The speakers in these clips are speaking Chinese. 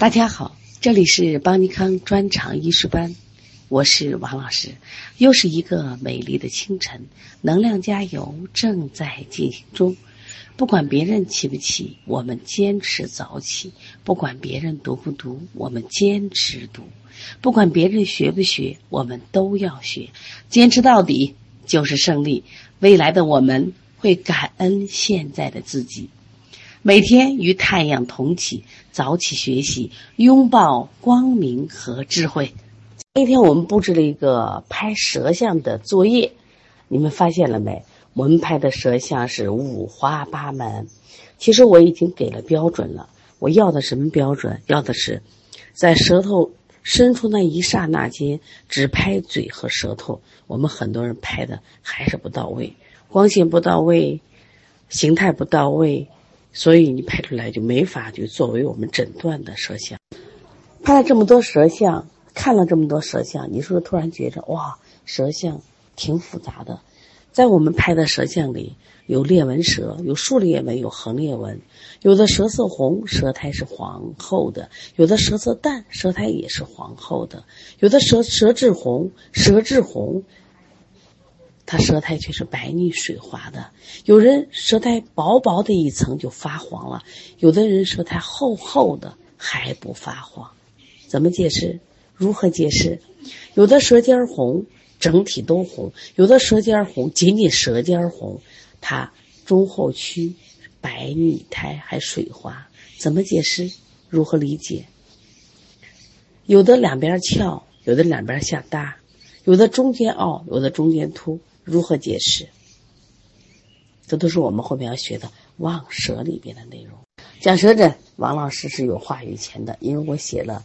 大家好，这里是邦尼康专场医师班，我是王老师。又是一个美丽的清晨，能量加油正在进行中。不管别人起不起，我们坚持早起；不管别人读不读，我们坚持读；不管别人学不学，我们都要学。坚持到底就是胜利。未来的我们会感恩现在的自己。每天与太阳同起，早起学习，拥抱光明和智慧。那天我们布置了一个拍舌像的作业，你们发现了没？我们拍的舌像是五花八门。其实我已经给了标准了，我要的什么标准？要的是在舌头伸出那一刹那间，只拍嘴和舌头。我们很多人拍的还是不到位，光线不到位，形态不到位。所以你拍出来就没法就作为我们诊断的舌象。拍了这么多舌像，看了这么多舌像，你是不是突然觉着哇，舌像挺复杂的？在我们拍的舌像里，有裂纹舌，有竖裂纹，有横裂纹，有的舌色红，舌苔是黄厚的；有的舌色淡，舌苔也是黄厚的；有的舌舌质红，舌质红。他舌苔却是白腻水滑的，有人舌苔薄薄的一层就发黄了，有的人舌苔厚厚的还不发黄，怎么解释？如何解释？有的舌尖红，整体都红；有的舌尖红，仅仅舌尖红，它中后区白腻苔还水滑，怎么解释？如何理解？有的两边翘，有的两边下耷，有的中间凹，有的中间凸。如何解释？这都是我们后面要学的望舌里边的内容。讲舌诊，王老师是有话语权的，因为我写了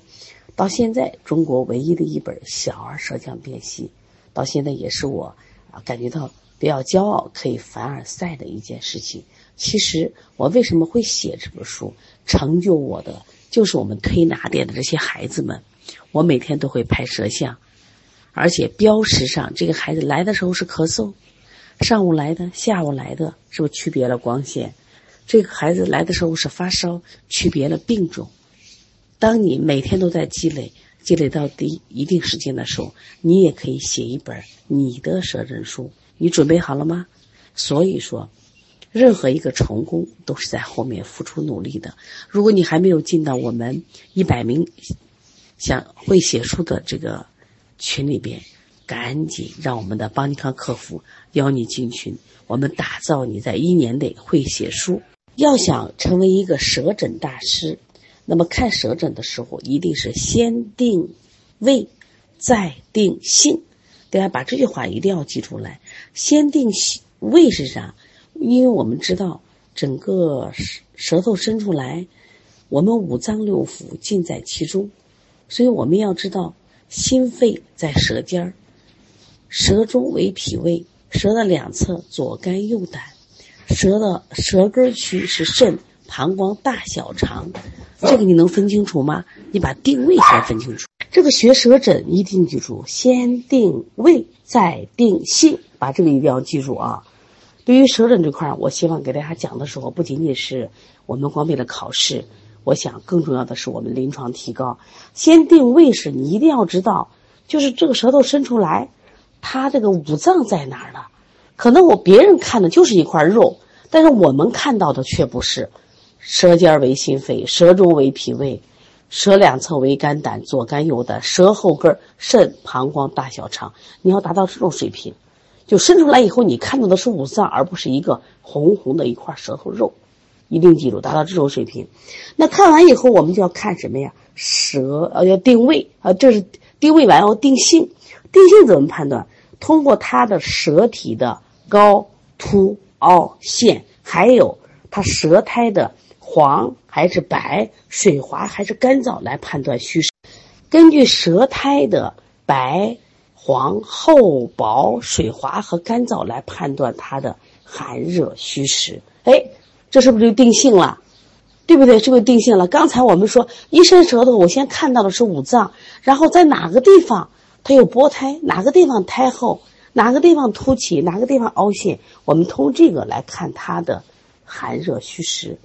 到现在中国唯一的一本小儿舌象辨析，到现在也是我啊感觉到比较骄傲、可以凡尔赛的一件事情。其实我为什么会写这本书？成就我的就是我们推拿店的这些孩子们。我每天都会拍舌像。而且标识上，这个孩子来的时候是咳嗽，上午来的，下午来的，是不是区别了光线？这个孩子来的时候是发烧，区别了病种。当你每天都在积累，积累到第一定时间的时候，你也可以写一本你的舌诊书。你准备好了吗？所以说，任何一个成功都是在后面付出努力的。如果你还没有进到我们一百名想会写书的这个。群里边，赶紧让我们的邦尼康客服邀你进群，我们打造你在一年内会写书。要想成为一个舌诊大师，那么看舌诊的时候，一定是先定位，再定性。大家把这句话一定要记出来。先定位是啥？因为我们知道，整个舌舌头伸出来，我们五脏六腑尽在其中，所以我们要知道。心肺在舌尖儿，舌中为脾胃，舌的两侧左肝右胆，舌的舌根区是肾、膀胱、大小肠，这个你能分清楚吗？你把定位先分清楚。这个学舌诊一定记住，先定位再定性，把这个一定要记住啊。对于舌诊这块儿，我希望给大家讲的时候，不仅仅是我们光为了考试。我想，更重要的是我们临床提高。先定位是你一定要知道，就是这个舌头伸出来，它这个五脏在哪儿呢？可能我别人看的就是一块肉，但是我们看到的却不是。舌尖为心肺，舌中为脾胃，舌两侧为肝胆，左肝右胆，舌后根肾、膀胱、大小肠。你要达到这种水平，就伸出来以后，你看到的是五脏，而不是一个红红的一块舌头肉。一定记住，达到这种水平。那看完以后，我们就要看什么呀？舌呃，要定位啊，这是定位完要定性。定性怎么判断？通过它的舌体的高、凸、凹、陷，还有它舌苔的黄还是白、水滑还是干燥来判断虚实。根据舌苔的白、黄、厚、薄、水滑和干燥来判断它的寒热虚实。哎。这是不是就定性了，对不对？是不是定性了？刚才我们说一伸舌头，我先看到的是五脏，然后在哪个地方它有波胎，哪个地方胎厚，哪个地方凸起，哪个地方凹陷，我们通这个来看它的寒热虚实。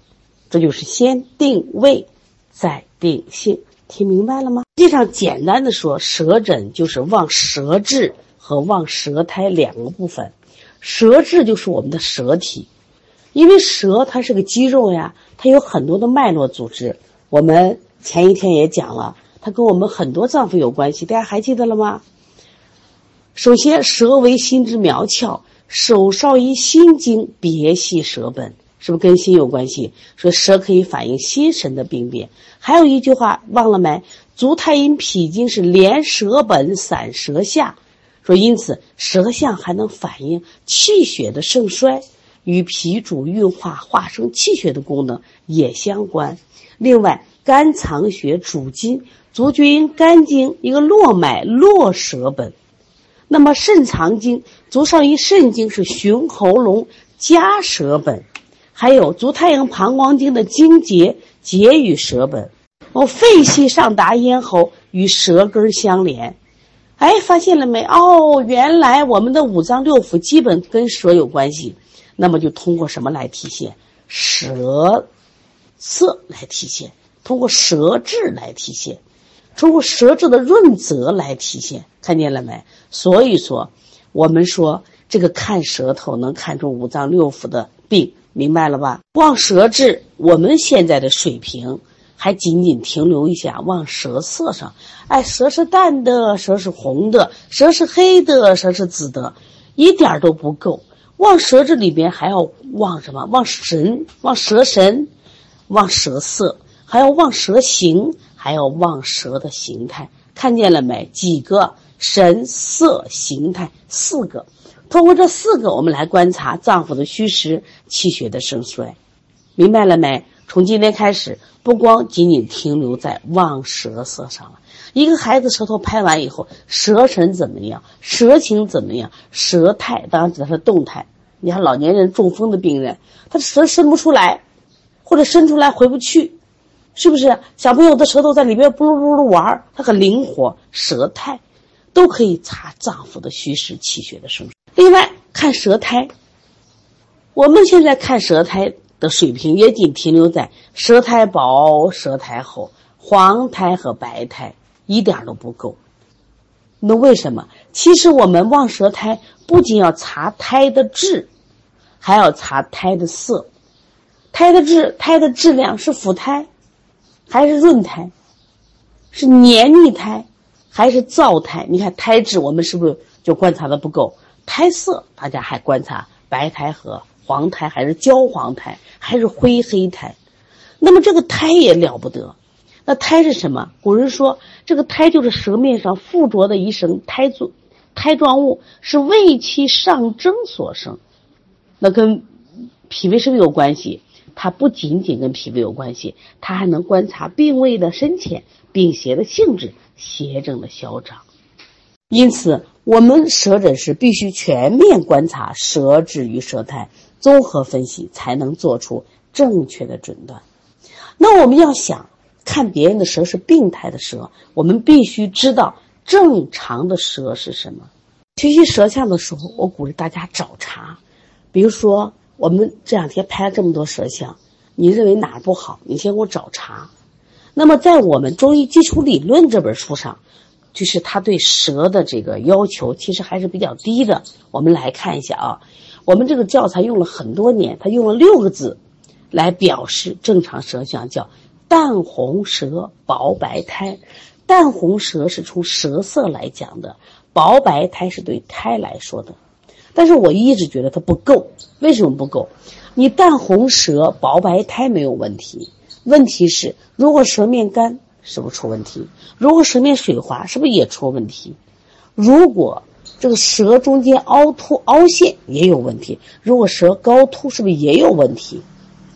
这就是先定位，再定性。听明白了吗？实际上，简单的说，舌诊就是望舌质和望舌苔两个部分。舌质就是我们的舌体，因为舌它是个肌肉呀，它有很多的脉络组织。我们前一天也讲了，它跟我们很多脏腑有关系，大家还记得了吗？首先，舌为心之苗窍，手少于心经，别系舌本。是不是跟心有关系？说舌可以反映心神的病变。还有一句话忘了没？足太阴脾经是连舌本散舌下，说因此舌象还能反映气血的盛衰，与脾主运化化生气血的功能也相关。另外，肝藏血主筋，足厥阴肝经一个络脉络舌本。那么肾藏精，足少阴肾经是循喉咙夹舌本。还有足太阳膀胱经的经节节与舌本，哦，肺系上达咽喉，与舌根相连。哎，发现了没？哦，原来我们的五脏六腑基本跟舌有关系。那么就通过什么来体现？舌色来体现，通过舌质来体现，通过舌质的润泽来体现。看见了没？所以说，我们说这个看舌头能看出五脏六腑的病。明白了吧？望舌质，我们现在的水平还仅仅停留一下望舌色上。哎，舌是淡的，舌是红的，舌是黑的，舌是紫的，一点都不够。望舌这里边还要望什么？望神，望舌神，望舌色，还要望舌形，还要望舌的形态。看见了没？几个神色形态，四个。通过这四个，我们来观察脏腑的虚实、气血的盛衰，明白了没？从今天开始，不光仅仅停留在望舌色上了。一个孩子舌头拍完以后，舌神怎么样？舌情怎么样？舌态当然指的是动态。你看老年人、中风的病人，他的舌伸不出来，或者伸出来回不去，是不是？小朋友的舌头在里边咕噜咕噜玩，他很灵活，舌态都可以查脏腑的虚实、气血的盛衰。另外看舌苔，我们现在看舌苔的水平也仅停留在舌苔薄、舌苔厚、黄苔和白苔，一点都不够。那为什么？其实我们望舌苔不仅要查苔的质，还要查苔的色。苔的质，苔的质量是腐苔，还是润苔？是黏腻苔，还是燥苔？你看苔质，我们是不是就观察的不够？苔色，大家还观察白苔和黄苔，还是焦黄苔，还是灰黑苔？那么这个苔也了不得。那苔是什么？古人说，这个苔就是舌面上附着的一层苔状苔状物，是胃气上蒸所生。那跟脾胃是不是有关系？它不仅仅跟脾胃有关系，它还能观察病位的深浅、病邪的性质、邪症的消长。因此。我们舌诊是必须全面观察舌质与舌苔，综合分析，才能做出正确的诊断。那我们要想看别人的舌是病态的舌，我们必须知道正常的舌是什么。学习舌象的时候，我鼓励大家找茬。比如说，我们这两天拍了这么多舌象，你认为哪儿不好？你先给我找茬。那么，在我们《中医基础理论》这本书上。就是他对舌的这个要求其实还是比较低的。我们来看一下啊，我们这个教材用了很多年，他用了六个字来表示正常舌象，叫淡红舌、薄白苔。淡红舌是从舌色来讲的，薄白苔是对苔来说的。但是我一直觉得它不够，为什么不够？你淡红舌、薄白苔没有问题，问题是如果舌面干。是不是出问题？如果舌面水滑，是不是也出问题？如果这个舌中间凹凸凹陷也有问题。如果舌高凸，是不是也有问题？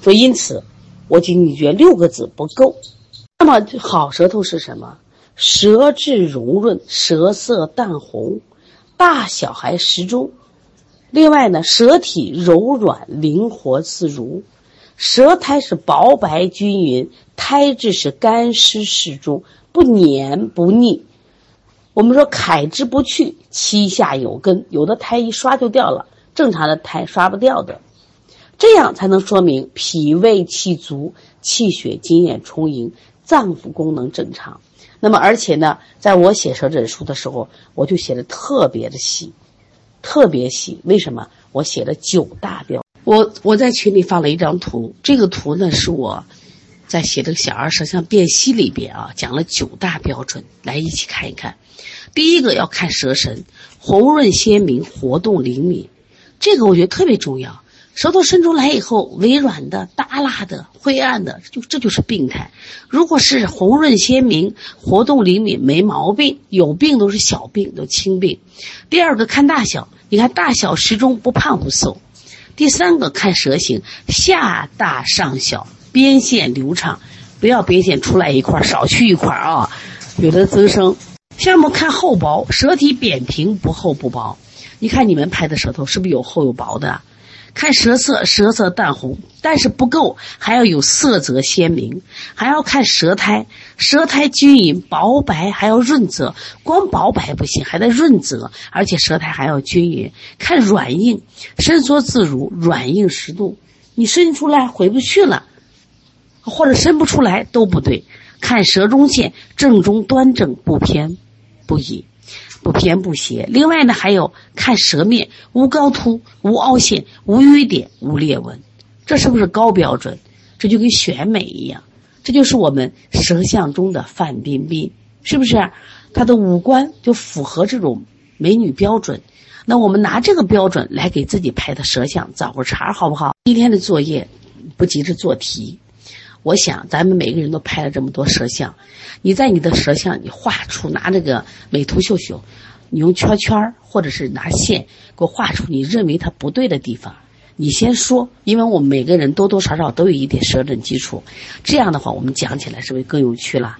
所以因此，我仅仅觉得六个字不够。那么好舌头是什么？舌质柔润，舌色淡红，大小还适中。另外呢，舌体柔软灵活自如。舌苔是薄白均匀，胎质是干湿适中，不黏不腻。我们说楷之不去，膝下有根，有的胎一刷就掉了，正常的胎刷不掉的，这样才能说明脾胃气足，气血津液充盈，脏腑功能正常。那么，而且呢，在我写舌诊书的时候，我就写的特别的细，特别细。为什么？我写了九大标。我我在群里发了一张图，这个图呢是我在写这个小儿舌象辨析里边啊，讲了九大标准，来一起看一看。第一个要看舌神，红润鲜明，活动灵敏，这个我觉得特别重要。舌头伸出来以后，微软的、耷拉的、灰暗的，就这就是病态。如果是红润鲜明、活动灵敏，没毛病。有病都是小病，都轻病。第二个看大小，你看大小适中，不胖不瘦。第三个看舌形，下大上小，边线流畅，不要边线出来一块少去一块啊，有的增生。下面看厚薄，舌体扁平，不厚不薄。你看你们拍的舌头是不是有厚有薄的？看舌色，舌色淡红，但是不够，还要有色泽鲜明，还要看舌苔，舌苔均匀薄白，还要润泽，光薄白不行，还得润泽，而且舌苔还要均匀。看软硬，伸缩自如，软硬适度。你伸出来回不去了，或者伸不出来都不对。看舌中线正中端正，不偏不倚。不偏不斜，另外呢，还有看舌面无高凸、无凹陷、无瘀点、无裂纹，这是不是高标准？这就跟选美一样，这就是我们舌相中的范冰冰，是不是？她的五官就符合这种美女标准。那我们拿这个标准来给自己拍的舌相找个茬，好不好？今天的作业不急着做题，我想咱们每个人都拍了这么多舌相。你在你的舌相，你画出拿这个美图秀秀，你用圈圈或者是拿线给我画出你认为它不对的地方。你先说，因为我们每个人多多少少都有一点舌诊基础，这样的话我们讲起来是不是更有趣了？